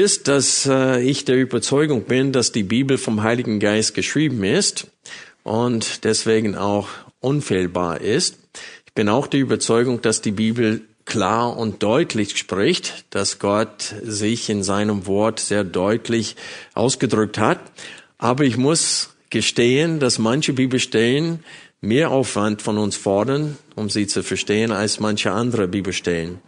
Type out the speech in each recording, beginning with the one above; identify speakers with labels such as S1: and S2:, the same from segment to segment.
S1: Wisst, dass äh, ich der Überzeugung bin, dass die Bibel vom Heiligen Geist geschrieben ist und deswegen auch unfehlbar ist. Ich bin auch der Überzeugung, dass die Bibel klar und deutlich spricht, dass Gott sich in seinem Wort sehr deutlich ausgedrückt hat. Aber ich muss gestehen, dass manche Bibelstellen mehr Aufwand von uns fordern, um sie zu verstehen, als manche andere Bibelstellen.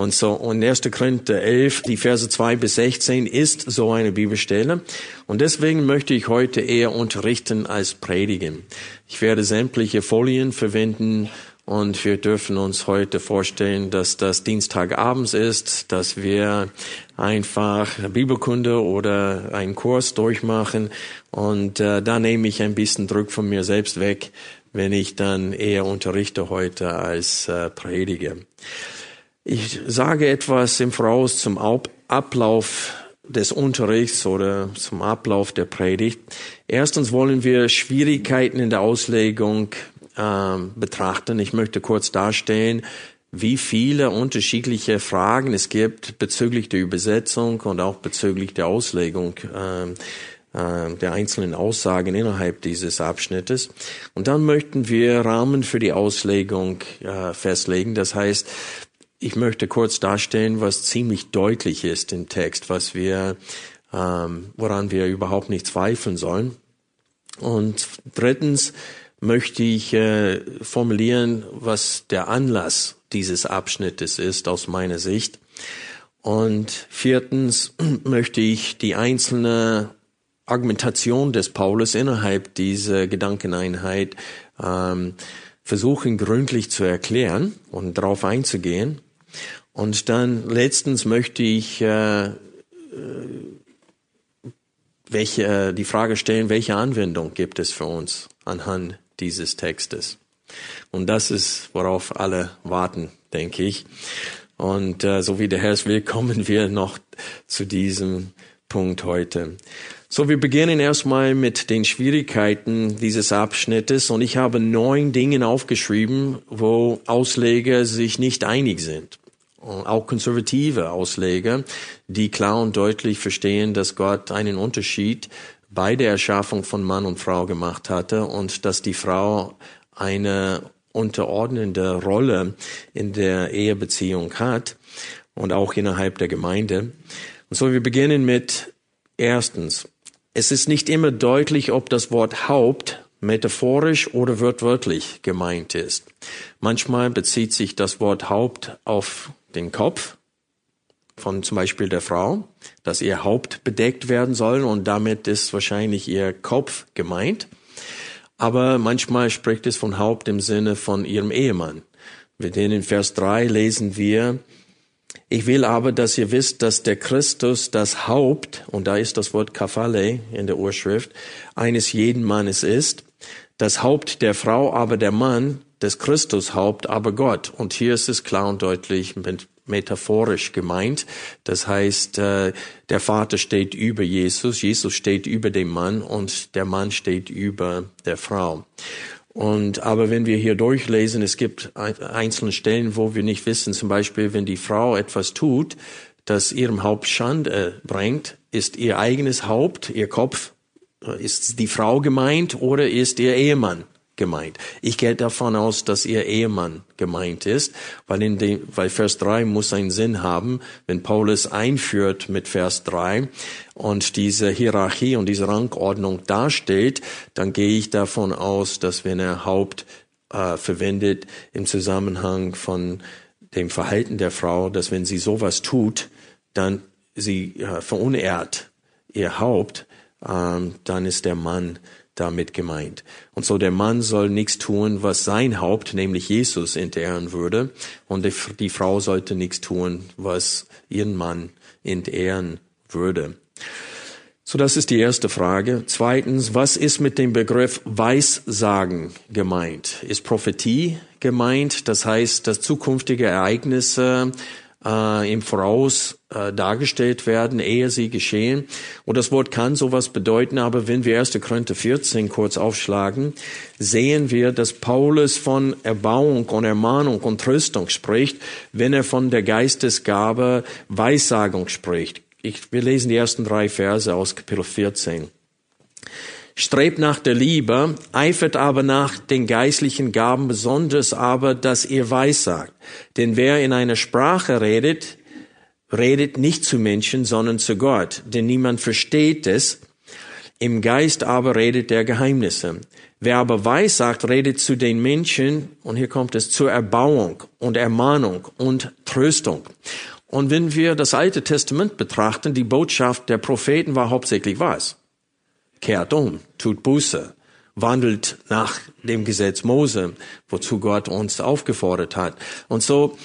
S1: Und so, und 1. Korinther 11, die Verse 2 bis 16 ist so eine Bibelstelle. Und deswegen möchte ich heute eher unterrichten als predigen. Ich werde sämtliche Folien verwenden und wir dürfen uns heute vorstellen, dass das Dienstagabends ist, dass wir einfach Bibelkunde oder einen Kurs durchmachen. Und äh, da nehme ich ein bisschen Druck von mir selbst weg, wenn ich dann eher unterrichte heute als äh, predige. Ich sage etwas im Voraus zum Ablauf des Unterrichts oder zum Ablauf der Predigt. Erstens wollen wir Schwierigkeiten in der Auslegung äh, betrachten. Ich möchte kurz darstellen, wie viele unterschiedliche Fragen es gibt bezüglich der Übersetzung und auch bezüglich der Auslegung äh, der einzelnen Aussagen innerhalb dieses Abschnittes. Und dann möchten wir Rahmen für die Auslegung äh, festlegen. Das heißt, ich möchte kurz darstellen, was ziemlich deutlich ist im Text, was wir, ähm, woran wir überhaupt nicht zweifeln sollen. Und drittens möchte ich äh, formulieren, was der Anlass dieses Abschnittes ist aus meiner Sicht. Und viertens möchte ich die einzelne Argumentation des Paulus innerhalb dieser Gedankeneinheit ähm, versuchen gründlich zu erklären und darauf einzugehen. Und dann letztens möchte ich äh, äh, welche, äh, die Frage stellen, welche Anwendung gibt es für uns anhand dieses Textes? Und das ist, worauf alle warten, denke ich. Und äh, so wie der Herr es will, kommen wir noch zu diesem Punkt heute. So, wir beginnen erstmal mit den Schwierigkeiten dieses Abschnittes und ich habe neun Dinge aufgeschrieben, wo Ausleger sich nicht einig sind auch konservative Ausleger, die klar und deutlich verstehen, dass Gott einen Unterschied bei der Erschaffung von Mann und Frau gemacht hatte und dass die Frau eine unterordnende Rolle in der Ehebeziehung hat und auch innerhalb der Gemeinde. Und so wir beginnen mit erstens. Es ist nicht immer deutlich, ob das Wort Haupt metaphorisch oder wörtlich gemeint ist. Manchmal bezieht sich das Wort Haupt auf den Kopf von zum Beispiel der Frau, dass ihr Haupt bedeckt werden soll und damit ist wahrscheinlich ihr Kopf gemeint. Aber manchmal spricht es von Haupt im Sinne von ihrem Ehemann. Wir den in Vers 3 lesen wir, ich will aber, dass ihr wisst, dass der Christus das Haupt, und da ist das Wort Kaphale in der Urschrift, eines jeden Mannes ist, das Haupt der Frau aber der Mann, des Christus Haupt, aber Gott. Und hier ist es klar und deutlich metaphorisch gemeint. Das heißt, äh, der Vater steht über Jesus, Jesus steht über dem Mann und der Mann steht über der Frau. Und aber wenn wir hier durchlesen, es gibt einzelne Stellen, wo wir nicht wissen, zum Beispiel, wenn die Frau etwas tut, das ihrem Haupt Schande bringt, ist ihr eigenes Haupt, ihr Kopf, ist die Frau gemeint oder ist ihr Ehemann gemeint. Ich gehe davon aus, dass ihr Ehemann gemeint ist, weil in dem, weil Vers 3 muss einen Sinn haben, wenn Paulus einführt mit Vers 3 und diese Hierarchie und diese Rangordnung darstellt, dann gehe ich davon aus, dass wenn er Haupt äh, verwendet im Zusammenhang von dem Verhalten der Frau, dass wenn sie sowas tut, dann sie äh, verunehrt ihr Haupt, ähm, dann ist der Mann damit gemeint. Und so der Mann soll nichts tun, was sein Haupt, nämlich Jesus, entehren würde. Und die, Frau sollte nichts tun, was ihren Mann entehren würde. So, das ist die erste Frage. Zweitens, was ist mit dem Begriff Weissagen gemeint? Ist Prophetie gemeint? Das heißt, dass zukünftige Ereignisse äh, im Voraus äh, dargestellt werden, ehe sie geschehen. Und das Wort kann sowas bedeuten, aber wenn wir 1. Korinther 14 kurz aufschlagen, sehen wir, dass Paulus von Erbauung und Ermahnung und Tröstung spricht, wenn er von der Geistesgabe Weissagung spricht. Ich, wir lesen die ersten drei Verse aus Kapitel 14. Strebt nach der Liebe, eifert aber nach den geistlichen Gaben, besonders aber, dass ihr weissagt. Denn wer in einer Sprache redet, redet nicht zu Menschen, sondern zu Gott, denn niemand versteht es. Im Geist aber redet der Geheimnisse. Wer aber weissagt, redet zu den Menschen, und hier kommt es zur Erbauung und Ermahnung und Tröstung. Und wenn wir das Alte Testament betrachten, die Botschaft der Propheten war hauptsächlich was? kehrt um, tut Buße, wandelt nach dem Gesetz Mose, wozu Gott uns aufgefordert hat. Und so,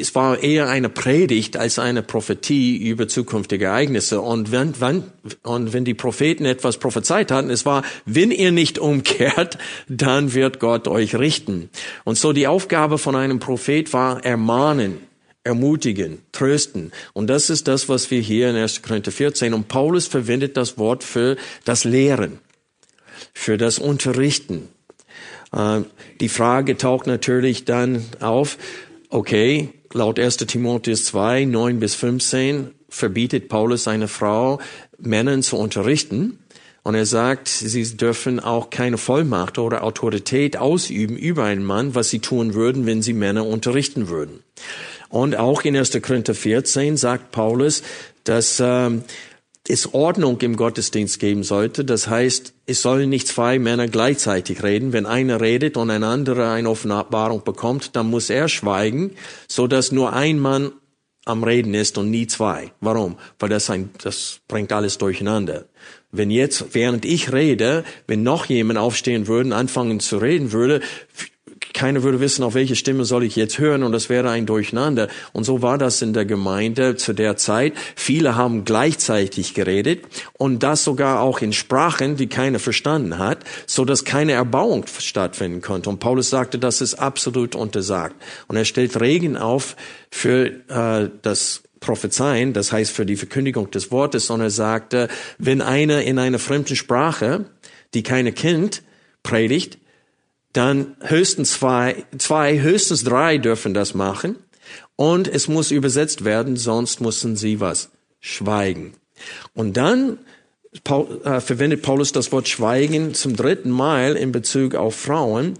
S1: es war eher eine Predigt als eine Prophetie über zukünftige Ereignisse. Und wenn, wenn, und wenn die Propheten etwas prophezeit hatten, es war, wenn ihr nicht umkehrt, dann wird Gott euch richten. Und so die Aufgabe von einem Prophet war ermahnen, ermutigen, trösten. Und das ist das, was wir hier in 1. Korinther 14. Und Paulus verwendet das Wort für das Lehren, für das Unterrichten. Äh, die Frage taucht natürlich dann auf, okay, laut 1. Timotheus 2, 9 bis 15 verbietet Paulus seine Frau, Männern zu unterrichten. Und er sagt, sie dürfen auch keine Vollmacht oder Autorität ausüben über einen Mann, was sie tun würden, wenn sie Männer unterrichten würden. Und auch in 1. Korinther 14 sagt Paulus, dass ähm, es Ordnung im Gottesdienst geben sollte. Das heißt, es sollen nicht zwei Männer gleichzeitig reden. Wenn einer redet und ein anderer eine Offenbarung bekommt, dann muss er schweigen, so dass nur ein Mann am Reden ist und nie zwei. Warum? Weil das ein, das bringt alles durcheinander. Wenn jetzt, während ich rede, wenn noch jemand aufstehen würde anfangen zu reden würde, keiner würde wissen, auf welche Stimme soll ich jetzt hören und das wäre ein Durcheinander. Und so war das in der Gemeinde zu der Zeit. Viele haben gleichzeitig geredet und das sogar auch in Sprachen, die keiner verstanden hat, so dass keine Erbauung stattfinden konnte. Und Paulus sagte, das ist absolut untersagt. Und er stellt Regeln auf für äh, das Prophezeien, das heißt für die Verkündigung des Wortes, und er sagte, wenn einer in einer fremden Sprache, die keine kennt, predigt, dann höchstens zwei, zwei, höchstens drei dürfen das machen. Und es muss übersetzt werden, sonst müssen sie was? Schweigen. Und dann Paul, äh, verwendet Paulus das Wort Schweigen zum dritten Mal in Bezug auf Frauen.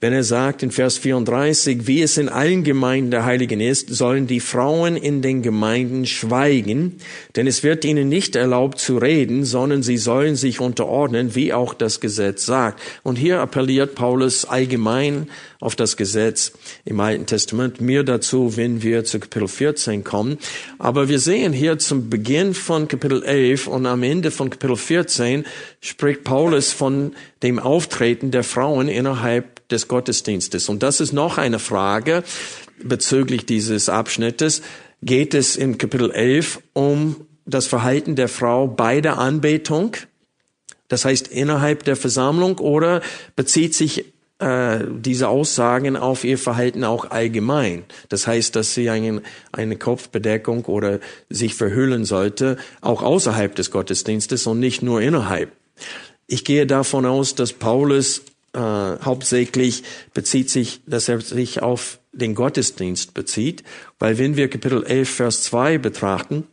S1: Wenn er sagt in Vers 34, wie es in allen Gemeinden der Heiligen ist, sollen die Frauen in den Gemeinden schweigen, denn es wird ihnen nicht erlaubt zu reden, sondern sie sollen sich unterordnen, wie auch das Gesetz sagt. Und hier appelliert Paulus allgemein auf das Gesetz im Alten Testament. Mehr dazu, wenn wir zu Kapitel 14 kommen. Aber wir sehen hier zum Beginn von Kapitel 11 und am Ende von Kapitel 14 spricht Paulus von dem Auftreten der Frauen innerhalb des Gottesdienstes. Und das ist noch eine Frage bezüglich dieses Abschnittes. Geht es im Kapitel 11 um das Verhalten der Frau bei der Anbetung? Das heißt innerhalb der Versammlung oder bezieht sich äh, diese Aussagen auf ihr Verhalten auch allgemein. Das heißt, dass sie eine, eine Kopfbedeckung oder sich verhüllen sollte, auch außerhalb des Gottesdienstes und nicht nur innerhalb. Ich gehe davon aus, dass Paulus äh, hauptsächlich bezieht sich, dass er sich auf den Gottesdienst bezieht, weil wenn wir Kapitel 11, Vers 2 betrachten,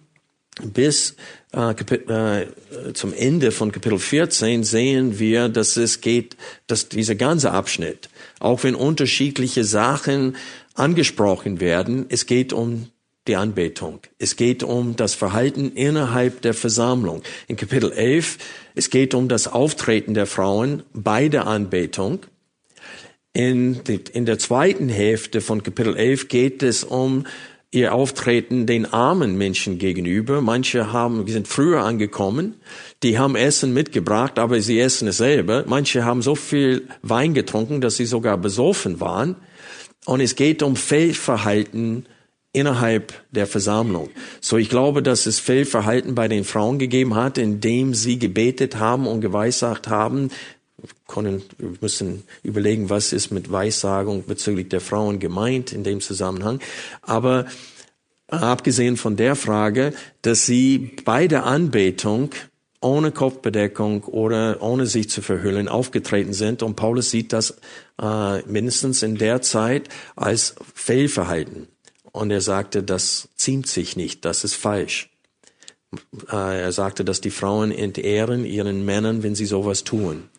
S1: bis äh, äh, zum Ende von Kapitel 14 sehen wir, dass es geht, dass dieser ganze Abschnitt, auch wenn unterschiedliche Sachen angesprochen werden, es geht um die Anbetung. Es geht um das Verhalten innerhalb der Versammlung. In Kapitel 11, es geht um das Auftreten der Frauen bei der Anbetung. In, die, in der zweiten Hälfte von Kapitel 11 geht es um ihr Auftreten den armen Menschen gegenüber. Manche haben, sind früher angekommen, die haben Essen mitgebracht, aber sie essen es selber. Manche haben so viel Wein getrunken, dass sie sogar besoffen waren. Und es geht um Fehlverhalten innerhalb der Versammlung. So, ich glaube, dass es Fehlverhalten bei den Frauen gegeben hat, indem sie gebetet haben und geweissagt haben. Können, wir müssen überlegen, was ist mit Weissagung bezüglich der Frauen gemeint in dem Zusammenhang. Aber abgesehen von der Frage, dass sie bei der Anbetung ohne Kopfbedeckung oder ohne sich zu verhüllen aufgetreten sind. Und Paulus sieht das äh, mindestens in der Zeit als Fehlverhalten. Und er sagte, das ziemt sich nicht, das ist falsch. Äh, er sagte, dass die Frauen entehren ihren Männern, wenn sie sowas tun.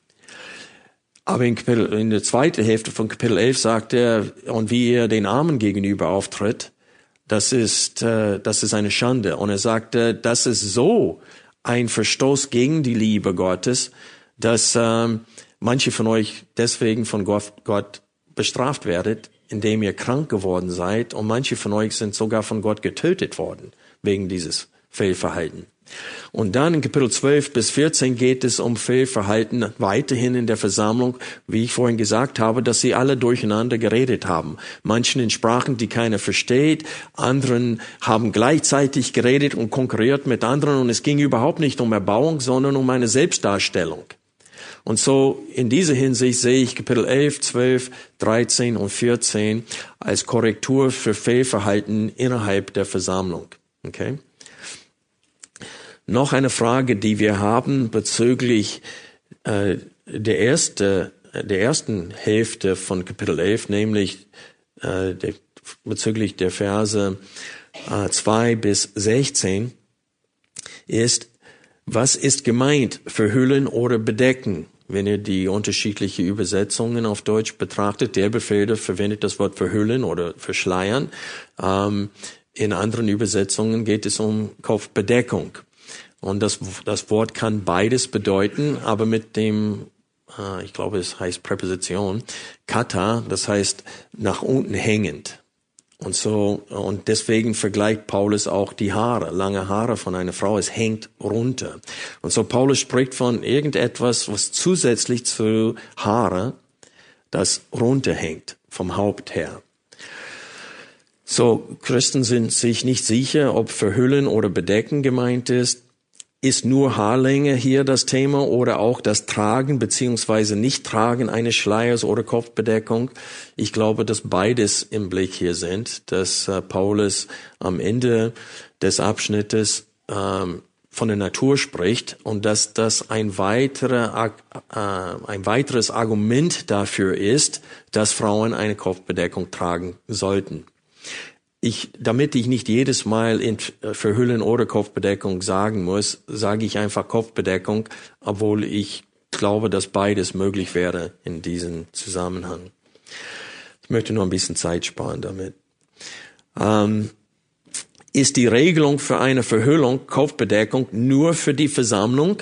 S1: Aber in, Kapitel, in der zweiten Hälfte von Kapitel 11 sagt er, und wie er den Armen gegenüber auftritt, das ist, äh, das ist eine Schande. Und er sagte, das ist so ein Verstoß gegen die Liebe Gottes, dass ähm, manche von euch deswegen von Gott, Gott bestraft werdet, indem ihr krank geworden seid. Und manche von euch sind sogar von Gott getötet worden wegen dieses Fehlverhalten. Und dann in Kapitel 12 bis 14 geht es um Fehlverhalten weiterhin in der Versammlung, wie ich vorhin gesagt habe, dass sie alle durcheinander geredet haben. Manchen in Sprachen, die keiner versteht, anderen haben gleichzeitig geredet und konkurriert mit anderen und es ging überhaupt nicht um Erbauung, sondern um eine Selbstdarstellung. Und so in dieser Hinsicht sehe ich Kapitel 11, 12, 13 und 14 als Korrektur für Fehlverhalten innerhalb der Versammlung. Okay? Noch eine Frage, die wir haben bezüglich äh, der, erste, der ersten Hälfte von Kapitel 11, nämlich äh, der, bezüglich der Verse äh, 2 bis 16, ist, was ist gemeint, verhüllen oder bedecken? Wenn ihr die unterschiedlichen Übersetzungen auf Deutsch betrachtet, der Befehl verwendet das Wort verhüllen oder verschleiern. Ähm, in anderen Übersetzungen geht es um Kopfbedeckung. Und das, das Wort kann beides bedeuten, aber mit dem, äh, ich glaube, es heißt Präposition, kata, das heißt nach unten hängend. Und so, und deswegen vergleicht Paulus auch die Haare, lange Haare von einer Frau, es hängt runter. Und so Paulus spricht von irgendetwas, was zusätzlich zu Haare, das runterhängt vom Haupt her. So, Christen sind sich nicht sicher, ob verhüllen oder bedecken gemeint ist. Ist nur Haarlänge hier das Thema oder auch das Tragen beziehungsweise Nicht-Tragen eines Schleiers oder Kopfbedeckung? Ich glaube, dass beides im Blick hier sind, dass äh, Paulus am Ende des Abschnittes ähm, von der Natur spricht und dass das ein, weiterer, äh, ein weiteres Argument dafür ist, dass Frauen eine Kopfbedeckung tragen sollten ich, damit ich nicht jedes Mal in äh, Verhüllen oder Kopfbedeckung sagen muss, sage ich einfach Kopfbedeckung, obwohl ich glaube, dass beides möglich wäre in diesem Zusammenhang. Ich möchte nur ein bisschen Zeit sparen damit. Ähm, ist die Regelung für eine Verhüllung, Kopfbedeckung nur für die Versammlung?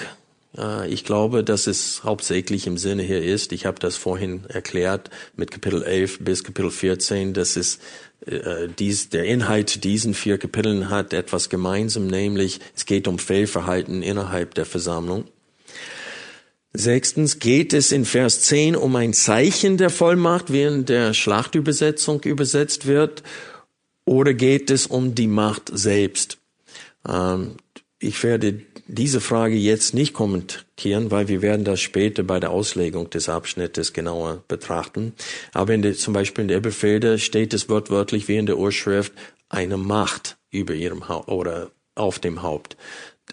S1: Äh, ich glaube, dass es hauptsächlich im Sinne hier ist. Ich habe das vorhin erklärt mit Kapitel 11 bis Kapitel 14, dass es äh, dies, der Inhalt diesen vier Kapiteln hat etwas gemeinsam, nämlich es geht um Fehlverhalten innerhalb der Versammlung. Sechstens geht es in Vers 10 um ein Zeichen der Vollmacht, wie in der Schlachtübersetzung übersetzt wird, oder geht es um die Macht selbst? Ähm, ich werde diese Frage jetzt nicht kommentieren, weil wir werden das später bei der Auslegung des Abschnittes genauer betrachten. Aber in der, zum Beispiel in der Befehle steht es wortwörtlich wie in der Urschrift eine Macht über ihrem Haupt oder auf dem Haupt.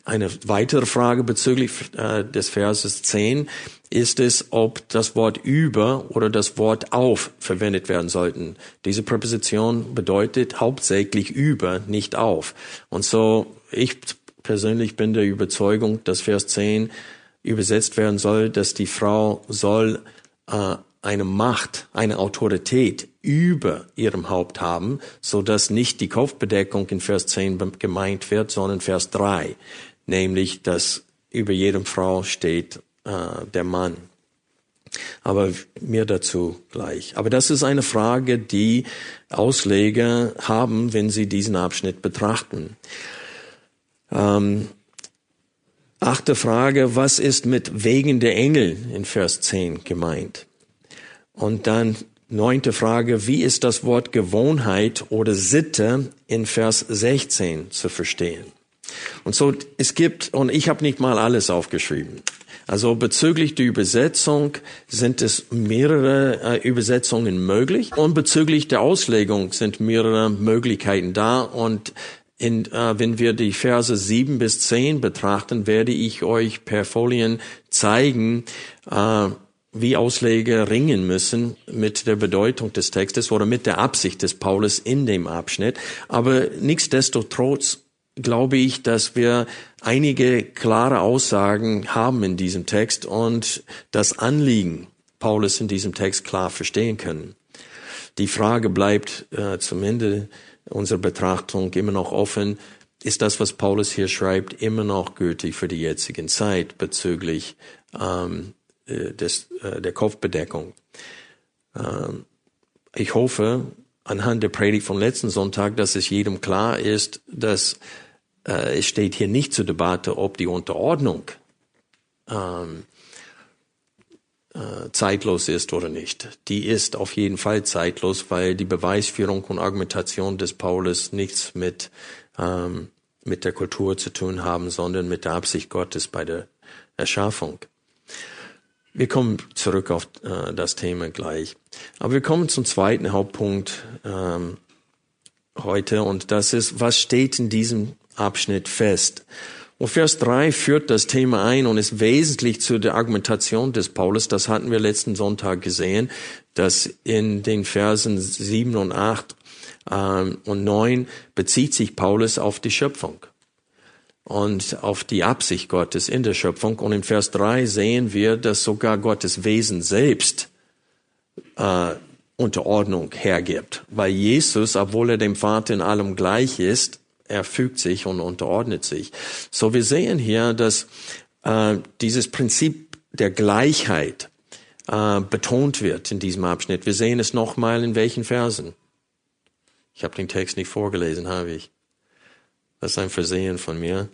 S1: Eine weitere Frage bezüglich äh, des Verses 10 ist es, ob das Wort über oder das Wort auf verwendet werden sollten. Diese Präposition bedeutet hauptsächlich über, nicht auf. Und so, ich persönlich bin der Überzeugung, dass Vers 10 übersetzt werden soll, dass die Frau soll äh, eine Macht, eine Autorität über ihrem Haupt haben, so dass nicht die Kopfbedeckung in Vers 10 gemeint wird, sondern Vers 3, nämlich, dass über jedem Frau steht äh, der Mann. Aber mehr dazu gleich. Aber das ist eine Frage, die Ausleger haben, wenn sie diesen Abschnitt betrachten. Ähm, achte Frage, was ist mit wegen der Engel in Vers 10 gemeint? Und dann neunte Frage, wie ist das Wort Gewohnheit oder Sitte in Vers 16 zu verstehen? Und so, es gibt, und ich habe nicht mal alles aufgeschrieben. Also bezüglich der Übersetzung sind es mehrere äh, Übersetzungen möglich und bezüglich der Auslegung sind mehrere Möglichkeiten da und in, äh, wenn wir die Verse sieben bis zehn betrachten, werde ich euch per Folien zeigen, äh, wie Ausleger ringen müssen mit der Bedeutung des Textes oder mit der Absicht des Paulus in dem Abschnitt. Aber nichtsdestotrotz glaube ich, dass wir einige klare Aussagen haben in diesem Text und das Anliegen Paulus in diesem Text klar verstehen können. Die Frage bleibt äh, zum Ende unserer Betrachtung immer noch offen. Ist das, was Paulus hier schreibt, immer noch gültig für die jetzigen Zeit bezüglich ähm, äh, des, äh, der Kopfbedeckung. Ähm, ich hoffe, anhand der Predigt vom letzten Sonntag, dass es jedem klar ist, dass äh, es steht hier nicht zur Debatte, ob die Unterordnung ähm, äh, zeitlos ist oder nicht. Die ist auf jeden Fall zeitlos, weil die Beweisführung und Argumentation des Paulus nichts mit, ähm, mit der Kultur zu tun haben, sondern mit der Absicht Gottes bei der Erschaffung. Wir kommen zurück auf äh, das Thema gleich. Aber wir kommen zum zweiten Hauptpunkt ähm, heute und das ist, was steht in diesem Abschnitt fest? Und Vers 3 führt das Thema ein und ist wesentlich zu der Argumentation des Paulus. Das hatten wir letzten Sonntag gesehen, dass in den Versen 7 und 8 ähm, und 9 bezieht sich Paulus auf die Schöpfung und auf die Absicht Gottes in der Schöpfung. Und in Vers 3 sehen wir, dass sogar Gottes Wesen selbst äh, Unterordnung hergibt. Weil Jesus, obwohl er dem Vater in allem gleich ist, er fügt sich und unterordnet sich. So wir sehen hier, dass äh, dieses Prinzip der Gleichheit äh, betont wird in diesem Abschnitt. Wir sehen es nochmal in welchen Versen. Ich habe den Text nicht vorgelesen, habe ich. Das ist ein Versehen von mir.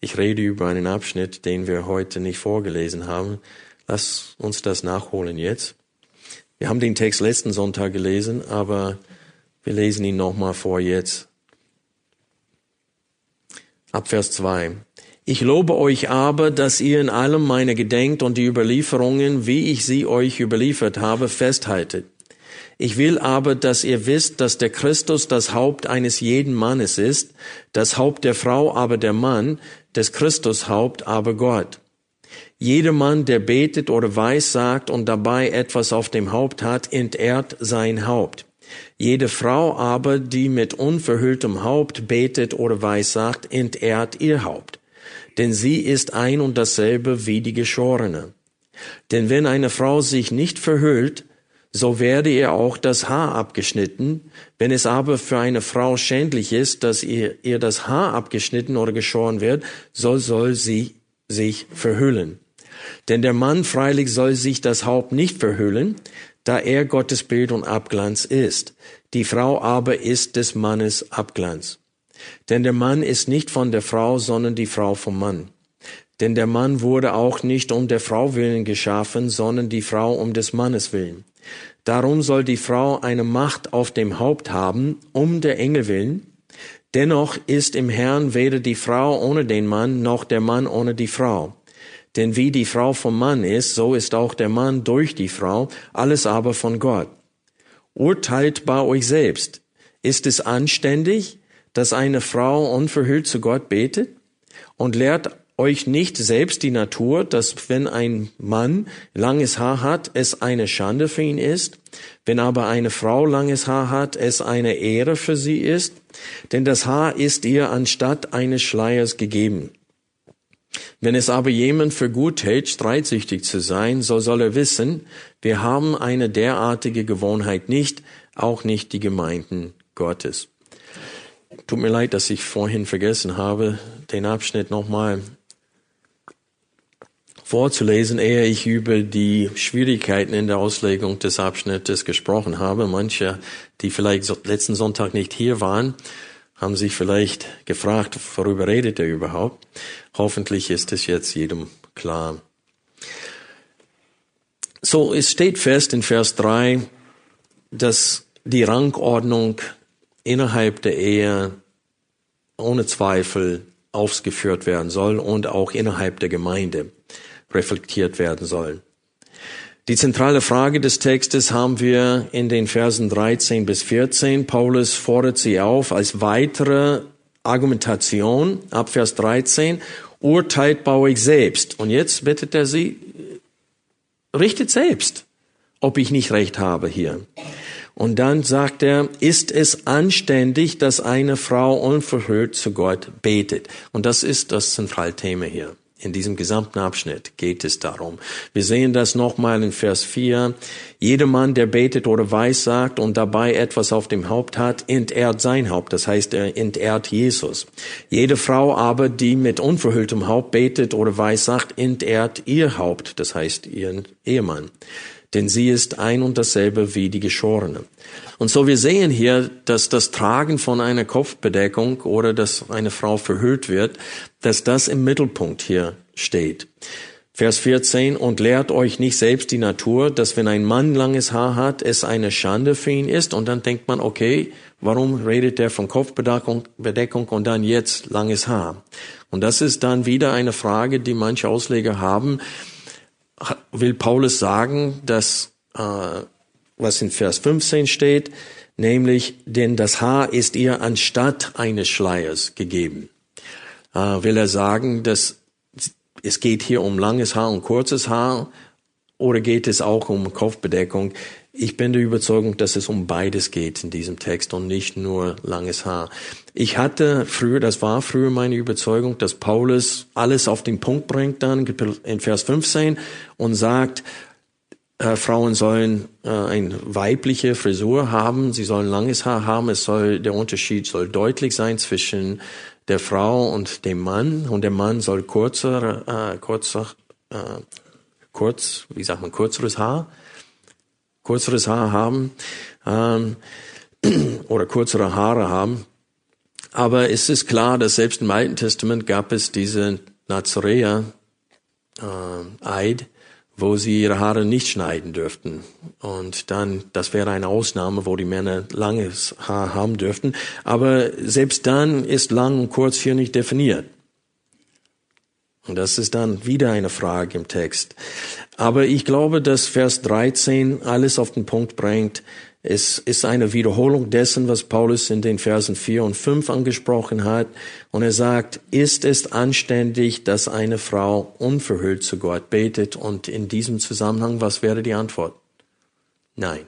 S1: Ich rede über einen Abschnitt, den wir heute nicht vorgelesen haben. Lass uns das nachholen jetzt. Wir haben den Text letzten Sonntag gelesen, aber wir lesen ihn nochmal vor jetzt. Ab Vers 2. Ich lobe euch aber, dass ihr in allem meine gedenkt und die Überlieferungen, wie ich sie euch überliefert habe, festhaltet ich will aber, dass ihr wisst, dass der Christus das Haupt eines jeden Mannes ist, das Haupt der Frau aber der Mann, des Christus Haupt aber Gott. Jeder Mann, der betet oder weissagt und dabei etwas auf dem Haupt hat, entehrt sein Haupt. Jede Frau aber, die mit unverhülltem Haupt betet oder weissagt, entehrt ihr Haupt. Denn sie ist ein und dasselbe wie die Geschorene. Denn wenn eine Frau sich nicht verhüllt, so werde ihr auch das Haar abgeschnitten. Wenn es aber für eine Frau schändlich ist, dass ihr, ihr das Haar abgeschnitten oder geschoren wird, so soll sie sich verhüllen. Denn der Mann freilich soll sich das Haupt nicht verhüllen, da er Gottes Bild und Abglanz ist. Die Frau aber ist des Mannes Abglanz. Denn der Mann ist nicht von der Frau, sondern die Frau vom Mann. Denn der Mann wurde auch nicht um der Frau willen geschaffen, sondern die Frau um des Mannes willen. Darum soll die Frau eine Macht auf dem Haupt haben, um der Engel willen. Dennoch ist im Herrn weder die Frau ohne den Mann, noch der Mann ohne die Frau. Denn wie die Frau vom Mann ist, so ist auch der Mann durch die Frau, alles aber von Gott. Urteilt bei euch selbst. Ist es anständig, dass eine Frau unverhüllt zu Gott betet? Und lehrt euch nicht selbst die Natur, dass wenn ein Mann langes Haar hat, es eine Schande für ihn ist, wenn aber eine Frau langes Haar hat, es eine Ehre für sie ist? Denn das Haar ist ihr anstatt eines Schleiers gegeben. Wenn es aber jemand für gut hält, streitsüchtig zu sein, so soll er wissen, wir haben eine derartige Gewohnheit nicht, auch nicht die Gemeinden Gottes. Tut mir leid, dass ich vorhin vergessen habe, den Abschnitt nochmal vorzulesen, ehe ich über die Schwierigkeiten in der Auslegung des Abschnittes gesprochen habe. Manche, die vielleicht letzten Sonntag nicht hier waren, haben sich vielleicht gefragt, worüber redet er überhaupt. Hoffentlich ist es jetzt jedem klar. So, es steht fest in Vers 3, dass die Rangordnung innerhalb der Ehe ohne Zweifel aufgeführt werden soll und auch innerhalb der Gemeinde reflektiert werden soll. Die zentrale Frage des Textes haben wir in den Versen 13 bis 14. Paulus fordert sie auf als weitere Argumentation ab Vers 13. Urteilt euch selbst. Und jetzt bittet er sie, richtet selbst, ob ich nicht recht habe hier. Und dann sagt er, ist es anständig, dass eine Frau unverhüllt zu Gott betet? Und das ist das Zentralthema hier. In diesem gesamten Abschnitt geht es darum. Wir sehen das nochmal in Vers 4. Jeder Mann, der betet oder weissagt und dabei etwas auf dem Haupt hat, entehrt sein Haupt. Das heißt, er entehrt Jesus. Jede Frau aber, die mit unverhülltem Haupt betet oder weissagt, entehrt ihr Haupt. Das heißt, ihren Ehemann denn sie ist ein und dasselbe wie die Geschorene. Und so wir sehen hier, dass das Tragen von einer Kopfbedeckung oder dass eine Frau verhüllt wird, dass das im Mittelpunkt hier steht. Vers 14, und lehrt euch nicht selbst die Natur, dass wenn ein Mann langes Haar hat, es eine Schande für ihn ist. Und dann denkt man, okay, warum redet er von Kopfbedeckung Bedeckung und dann jetzt langes Haar? Und das ist dann wieder eine Frage, die manche Ausleger haben will Paulus sagen, dass äh, was in Vers 15 steht, nämlich, denn das Haar ist ihr anstatt eines Schleiers gegeben. Äh, will er sagen, dass es geht hier um langes Haar und kurzes Haar oder geht es auch um Kopfbedeckung? Ich bin der Überzeugung, dass es um beides geht in diesem Text und nicht nur langes Haar. Ich hatte früher, das war früher meine Überzeugung, dass Paulus alles auf den Punkt bringt dann in Vers 15 und sagt, äh, Frauen sollen äh, eine weibliche Frisur haben, sie sollen langes Haar haben, es soll, der Unterschied soll deutlich sein zwischen der Frau und dem Mann und der Mann soll kurzer, äh, kurzer, äh, kurz, wie sagt man, kürzeres Haar kürzeres Haar haben ähm, oder kürzere Haare haben. Aber es ist klar, dass selbst im Alten Testament gab es diese Nazaräer äh, Eid, wo sie ihre Haare nicht schneiden dürften. Und dann, das wäre eine Ausnahme, wo die Männer langes Haar haben dürften. Aber selbst dann ist lang und kurz hier nicht definiert. Und das ist dann wieder eine Frage im Text. Aber ich glaube, dass Vers 13 alles auf den Punkt bringt. Es ist eine Wiederholung dessen, was Paulus in den Versen 4 und 5 angesprochen hat. Und er sagt, ist es anständig, dass eine Frau unverhüllt zu Gott betet? Und in diesem Zusammenhang, was wäre die Antwort? Nein.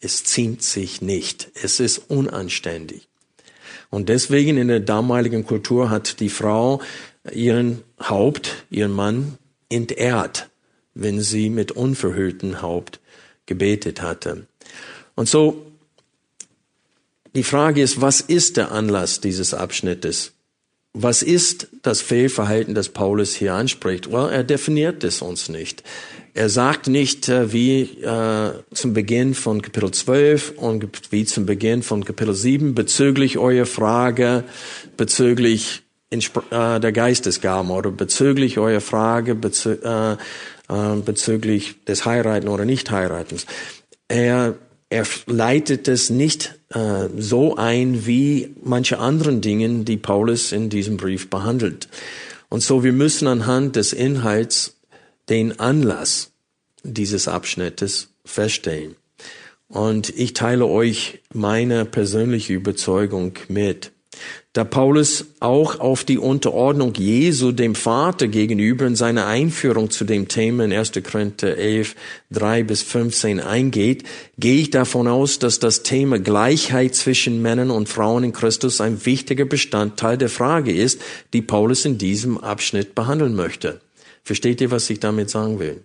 S1: Es ziemt sich nicht. Es ist unanständig. Und deswegen in der damaligen Kultur hat die Frau ihren Haupt, ihren Mann entehrt, wenn sie mit unverhülltem Haupt gebetet hatte. Und so, die Frage ist, was ist der Anlass dieses Abschnittes? Was ist das Fehlverhalten, das Paulus hier anspricht? Well, er definiert es uns nicht. Er sagt nicht, äh, wie äh, zum Beginn von Kapitel 12 und wie zum Beginn von Kapitel 7 bezüglich eurer Frage, bezüglich äh, der Geistesgaben oder bezüglich eurer Frage bezü äh, äh, bezüglich des Heiraten oder Nicht-Heiratens. Er, er leitet es nicht äh, so ein wie manche anderen Dingen, die Paulus in diesem Brief behandelt. Und so, wir müssen anhand des Inhalts den Anlass dieses Abschnittes feststellen. Und ich teile euch meine persönliche Überzeugung mit. Da Paulus auch auf die Unterordnung Jesu dem Vater gegenüber in seiner Einführung zu dem Thema in 1. Korinther 11, 3 bis 15 eingeht, gehe ich davon aus, dass das Thema Gleichheit zwischen Männern und Frauen in Christus ein wichtiger Bestandteil der Frage ist, die Paulus in diesem Abschnitt behandeln möchte. Versteht ihr, was ich damit sagen will?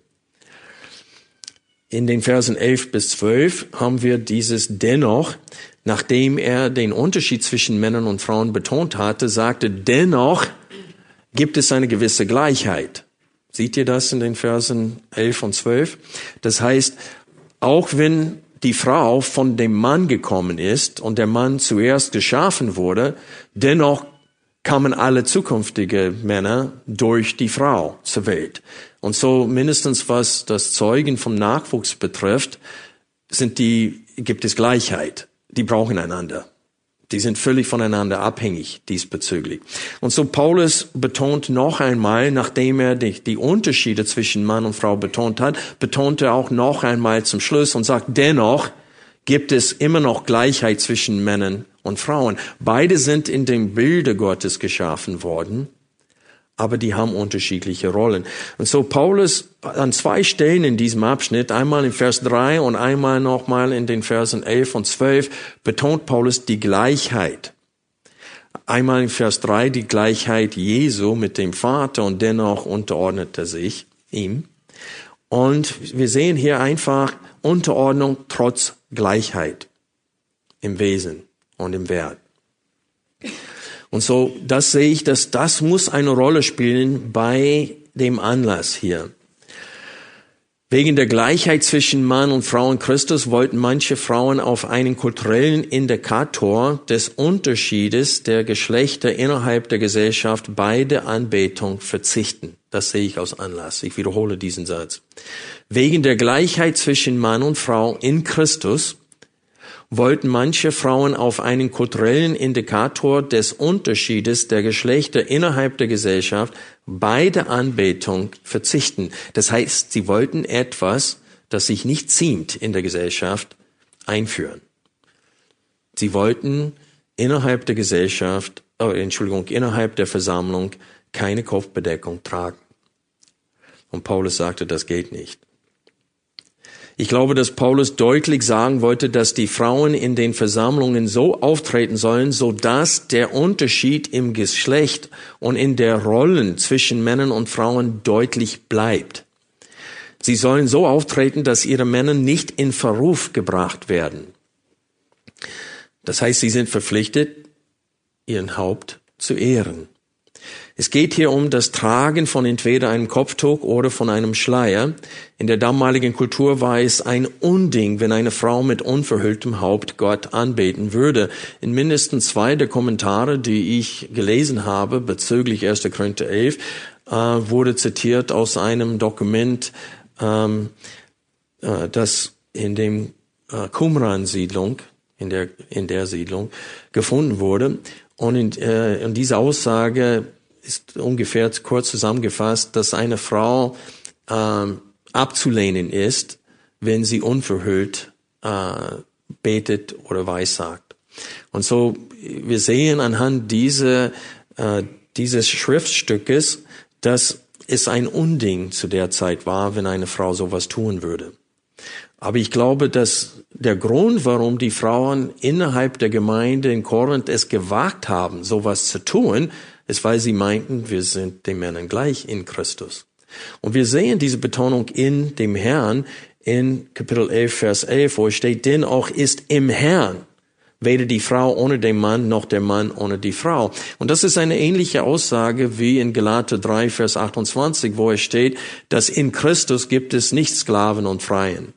S1: In den Versen 11 bis 12 haben wir dieses dennoch, nachdem er den Unterschied zwischen Männern und Frauen betont hatte, sagte, dennoch gibt es eine gewisse Gleichheit. Seht ihr das in den Versen 11 und 12? Das heißt, auch wenn die Frau von dem Mann gekommen ist und der Mann zuerst geschaffen wurde, dennoch kamen alle zukünftige Männer durch die Frau zur Welt. Und so mindestens was das Zeugen vom Nachwuchs betrifft, sind die, gibt es Gleichheit. Die brauchen einander. Die sind völlig voneinander abhängig diesbezüglich. Und so Paulus betont noch einmal, nachdem er die, die Unterschiede zwischen Mann und Frau betont hat, betont er auch noch einmal zum Schluss und sagt, dennoch gibt es immer noch Gleichheit zwischen Männern und Frauen. Beide sind in dem Bilde Gottes geschaffen worden aber die haben unterschiedliche Rollen. Und so Paulus an zwei Stellen in diesem Abschnitt, einmal in Vers 3 und einmal nochmal in den Versen 11 und 12, betont Paulus die Gleichheit. Einmal in Vers 3 die Gleichheit Jesu mit dem Vater und dennoch unterordnet er sich ihm. Und wir sehen hier einfach Unterordnung trotz Gleichheit im Wesen und im Wert. Und so, das sehe ich, dass das muss eine Rolle spielen bei dem Anlass hier. Wegen der Gleichheit zwischen Mann und Frau in Christus wollten manche Frauen auf einen kulturellen Indikator des Unterschiedes der Geschlechter innerhalb der Gesellschaft bei der Anbetung verzichten. Das sehe ich aus Anlass. Ich wiederhole diesen Satz. Wegen der Gleichheit zwischen Mann und Frau in Christus wollten manche Frauen auf einen kulturellen Indikator des Unterschiedes der Geschlechter innerhalb der Gesellschaft bei der Anbetung verzichten. Das heißt, sie wollten etwas, das sich nicht ziemt in der Gesellschaft, einführen. Sie wollten innerhalb der Gesellschaft, oh, Entschuldigung, innerhalb der Versammlung keine Kopfbedeckung tragen. Und Paulus sagte, das geht nicht. Ich glaube, dass Paulus deutlich sagen wollte, dass die Frauen in den Versammlungen so auftreten sollen, so dass der Unterschied im Geschlecht und in der Rollen zwischen Männern und Frauen deutlich bleibt. Sie sollen so auftreten, dass ihre Männer nicht in Verruf gebracht werden. Das heißt, sie sind verpflichtet, ihren Haupt zu ehren. Es geht hier um das Tragen von entweder einem Kopftuch oder von einem Schleier. In der damaligen Kultur war es ein Unding, wenn eine Frau mit unverhülltem Haupt Gott anbeten würde. In mindestens zwei der Kommentare, die ich gelesen habe bezüglich 1. Korinther 11, äh, wurde zitiert aus einem Dokument, ähm, äh, das in dem äh, Qumran-Siedlung, in der, in der Siedlung gefunden wurde. Und in, äh, in dieser Aussage ist ungefähr kurz zusammengefasst, dass eine Frau ähm, abzulehnen ist, wenn sie unverhüllt äh, betet oder weissagt. Und so, wir sehen anhand dieser, äh, dieses Schriftstückes, dass es ein Unding zu der Zeit war, wenn eine Frau sowas tun würde. Aber ich glaube, dass der Grund, warum die Frauen innerhalb der Gemeinde in Korinth es gewagt haben, sowas zu tun, ist, weil sie meinten, wir sind den Männern gleich in Christus. Und wir sehen diese Betonung in dem Herrn in Kapitel 11, Vers 11, wo es steht, denn auch ist im Herrn weder die Frau ohne den Mann noch der Mann ohne die Frau. Und das ist eine ähnliche Aussage wie in Galater 3, Vers 28, wo es steht, dass in Christus gibt es nicht Sklaven und Freien,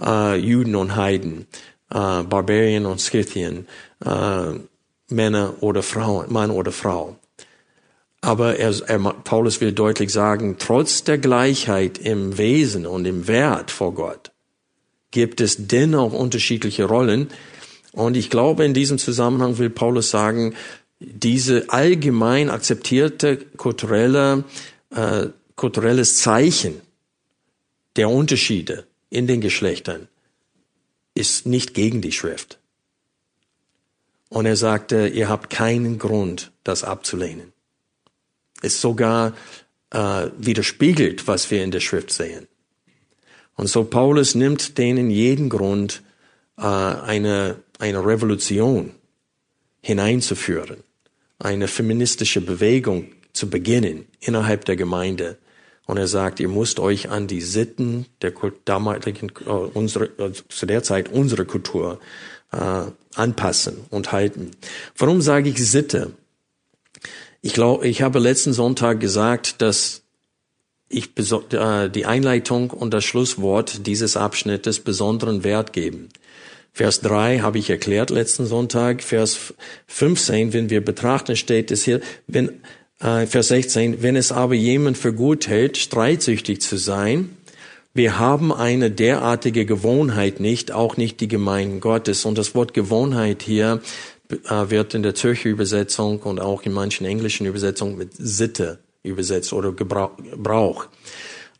S1: äh, Juden und Heiden, äh, Barbarien und Scythien, äh, Männer oder Frauen, Mann oder Frau. Aber er, er, Paulus will deutlich sagen, trotz der Gleichheit im Wesen und im Wert vor Gott gibt es dennoch unterschiedliche Rollen. Und ich glaube, in diesem Zusammenhang will Paulus sagen, diese allgemein akzeptierte kulturelle, äh, kulturelles Zeichen der Unterschiede in den Geschlechtern ist nicht gegen die Schrift. Und er sagte, ihr habt keinen Grund, das abzulehnen. Es sogar äh, widerspiegelt, was wir in der Schrift sehen. Und so Paulus nimmt denen jeden Grund, äh, eine, eine Revolution hineinzuführen, eine feministische Bewegung zu beginnen innerhalb der Gemeinde. Und er sagt, ihr müsst euch an die Sitten der damaligen, äh, unsere, äh, zu der Zeit unsere Kultur äh, anpassen und halten. Warum sage ich Sitte? Ich glaube, ich habe letzten Sonntag gesagt, dass ich äh, die Einleitung und das Schlusswort dieses Abschnittes besonderen Wert geben. Vers 3 habe ich erklärt letzten Sonntag. Vers 15, wenn wir betrachten, steht es hier, wenn, äh, Vers 16, wenn es aber jemand für gut hält, streitsüchtig zu sein, wir haben eine derartige Gewohnheit nicht, auch nicht die Gemeinden Gottes. Und das Wort Gewohnheit hier äh, wird in der Zürcher Übersetzung und auch in manchen englischen Übersetzungen mit Sitte übersetzt oder Gebrauch.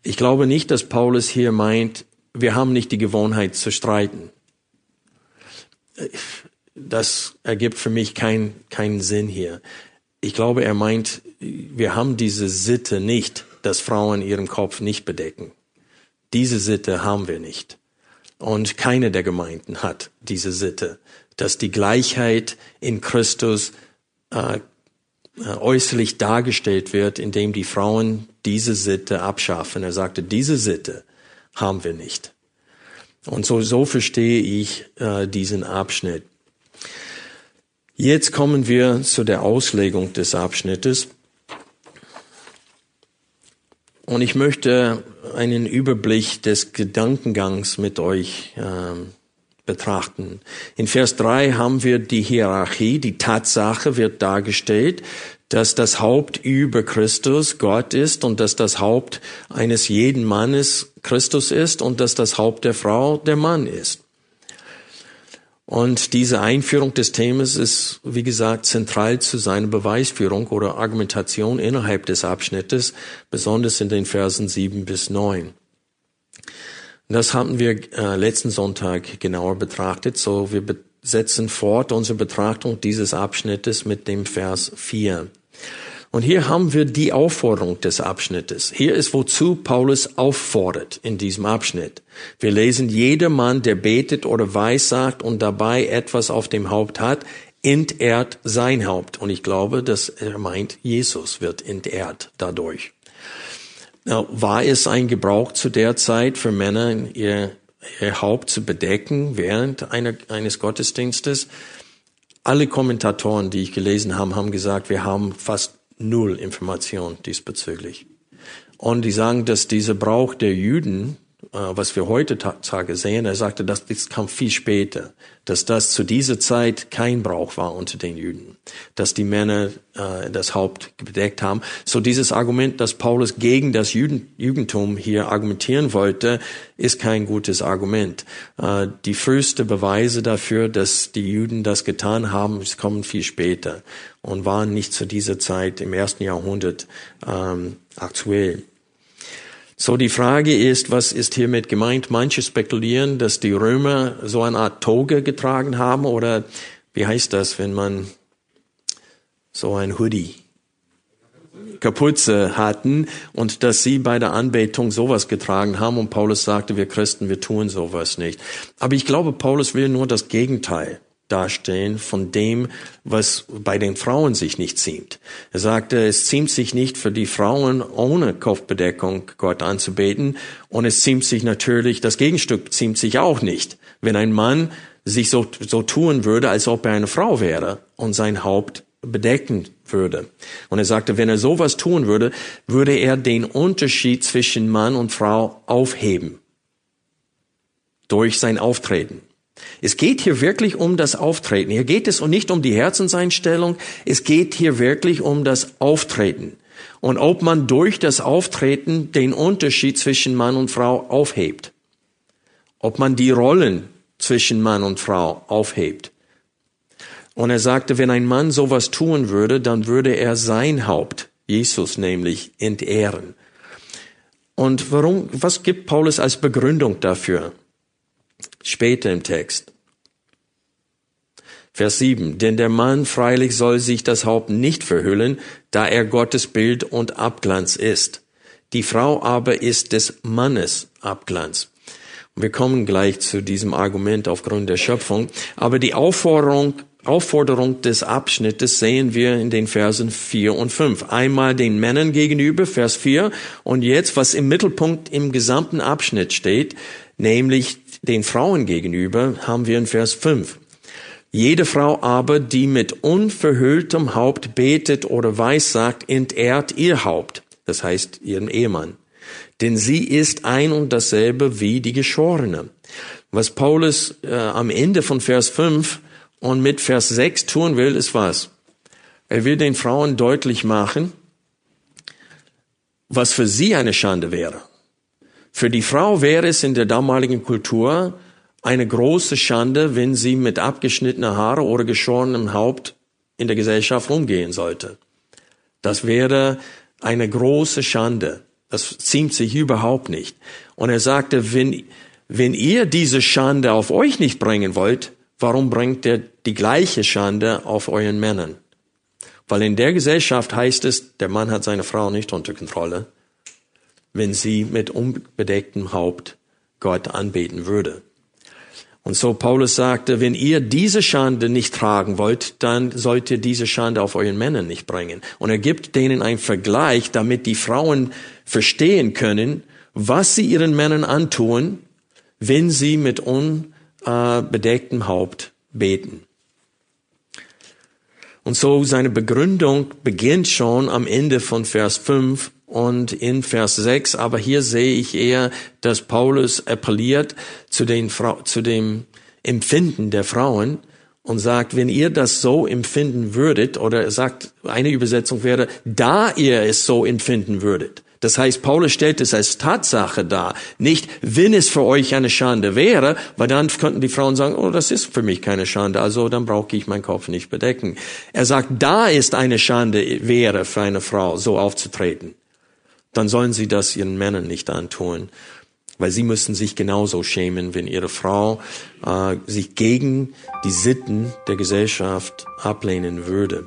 S1: Ich glaube nicht, dass Paulus hier meint, wir haben nicht die Gewohnheit zu streiten. Das ergibt für mich keinen keinen Sinn hier. Ich glaube, er meint, wir haben diese Sitte nicht, dass Frauen ihren Kopf nicht bedecken. Diese Sitte haben wir nicht. Und keine der Gemeinden hat diese Sitte, dass die Gleichheit in Christus äh, äh, äußerlich dargestellt wird, indem die Frauen diese Sitte abschaffen. Er sagte, diese Sitte haben wir nicht. Und so, so verstehe ich äh, diesen Abschnitt. Jetzt kommen wir zu der Auslegung des Abschnittes. Und ich möchte einen Überblick des Gedankengangs mit euch ähm, betrachten. In Vers 3 haben wir die Hierarchie, die Tatsache wird dargestellt, dass das Haupt über Christus Gott ist und dass das Haupt eines jeden Mannes Christus ist und dass das Haupt der Frau der Mann ist. Und diese Einführung des Themas ist, wie gesagt, zentral zu seiner Beweisführung oder Argumentation innerhalb des Abschnittes, besonders in den Versen 7 bis 9. Das haben wir äh, letzten Sonntag genauer betrachtet, so wir setzen fort unsere Betrachtung dieses Abschnittes mit dem Vers 4. Und hier haben wir die Aufforderung des Abschnittes. Hier ist, wozu Paulus auffordert in diesem Abschnitt. Wir lesen, jeder Mann, der betet oder weissagt und dabei etwas auf dem Haupt hat, entehrt sein Haupt. Und ich glaube, dass er meint, Jesus wird entehrt dadurch. War es ein Gebrauch zu der Zeit für Männer, ihr, ihr Haupt zu bedecken während einer, eines Gottesdienstes? Alle Kommentatoren, die ich gelesen habe, haben gesagt, wir haben fast null Information diesbezüglich. Und die sagen, dass dieser Brauch der Juden, äh, was wir heutzutage sehen, er sagte, dass das kam viel später, dass das zu dieser Zeit kein Brauch war unter den Juden, dass die Männer äh, das Haupt bedeckt haben. So dieses Argument, dass Paulus gegen das Juden, Judentum hier argumentieren wollte, ist kein gutes Argument. Äh, die früheste Beweise dafür, dass die Juden das getan haben, kommen viel später und waren nicht zu dieser Zeit im ersten Jahrhundert ähm, aktuell. So die Frage ist, was ist hiermit gemeint? Manche spekulieren, dass die Römer so eine Art Toge getragen haben oder wie heißt das, wenn man so ein Hoodie Kapuze hatten und dass sie bei der Anbetung sowas getragen haben und Paulus sagte, wir Christen, wir tun sowas nicht. Aber ich glaube, Paulus will nur das Gegenteil darstellen von dem, was bei den Frauen sich nicht ziemt. Er sagte, es ziemt sich nicht für die Frauen ohne Kopfbedeckung Gott anzubeten und es ziemt sich natürlich, das Gegenstück ziemt sich auch nicht, wenn ein Mann sich so, so tun würde, als ob er eine Frau wäre und sein Haupt bedecken würde. Und er sagte, wenn er sowas tun würde, würde er den Unterschied zwischen Mann und Frau aufheben durch sein Auftreten. Es geht hier wirklich um das Auftreten. Hier geht es nicht um die Herzenseinstellung. Es geht hier wirklich um das Auftreten. Und ob man durch das Auftreten den Unterschied zwischen Mann und Frau aufhebt. Ob man die Rollen zwischen Mann und Frau aufhebt. Und er sagte, wenn ein Mann sowas tun würde, dann würde er sein Haupt, Jesus nämlich, entehren. Und warum, was gibt Paulus als Begründung dafür? Später im Text. Vers 7. Denn der Mann freilich soll sich das Haupt nicht verhüllen, da er Gottes Bild und Abglanz ist. Die Frau aber ist des Mannes Abglanz. Wir kommen gleich zu diesem Argument aufgrund der Schöpfung. Aber die Aufforderung, Aufforderung des Abschnittes sehen wir in den Versen 4 und 5. Einmal den Männern gegenüber, Vers 4, und jetzt, was im Mittelpunkt im gesamten Abschnitt steht, nämlich den Frauen gegenüber, haben wir in Vers 5. Jede Frau aber, die mit unverhülltem Haupt betet oder weissagt, entehrt ihr Haupt, das heißt ihren Ehemann. Denn sie ist ein und dasselbe wie die Geschorene. Was Paulus äh, am Ende von Vers 5 und mit Vers 6 tun will, ist was? Er will den Frauen deutlich machen, was für sie eine Schande wäre. Für die Frau wäre es in der damaligen Kultur eine große Schande, wenn sie mit abgeschnittener Haare oder geschorenem Haupt in der Gesellschaft umgehen sollte. Das wäre eine große Schande. Das ziemt sich überhaupt nicht. Und er sagte, wenn, wenn ihr diese Schande auf euch nicht bringen wollt, warum bringt ihr die gleiche Schande auf euren Männern? Weil in der Gesellschaft heißt es, der Mann hat seine Frau nicht unter Kontrolle, wenn sie mit unbedecktem Haupt Gott anbeten würde. Und so Paulus sagte, wenn ihr diese Schande nicht tragen wollt, dann sollt ihr diese Schande auf euren Männern nicht bringen. Und er gibt denen einen Vergleich, damit die Frauen verstehen können, was sie ihren Männern antun, wenn sie mit unbedecktem Haupt beten. Und so seine Begründung beginnt schon am Ende von Vers 5 und in Vers 6, aber hier sehe ich eher, dass Paulus appelliert zu, den Frau, zu dem Empfinden der Frauen und sagt, wenn ihr das so empfinden würdet, oder er sagt, eine Übersetzung wäre, da ihr es so empfinden würdet. Das heißt, Paulus stellt es als Tatsache dar, nicht wenn es für euch eine Schande wäre, weil dann könnten die Frauen sagen, oh, das ist für mich keine Schande, also dann brauche ich meinen Kopf nicht bedecken. Er sagt, da ist eine Schande wäre für eine Frau, so aufzutreten dann sollen sie das ihren Männern nicht antun, weil sie müssen sich genauso schämen, wenn ihre Frau äh, sich gegen die Sitten der Gesellschaft ablehnen würde.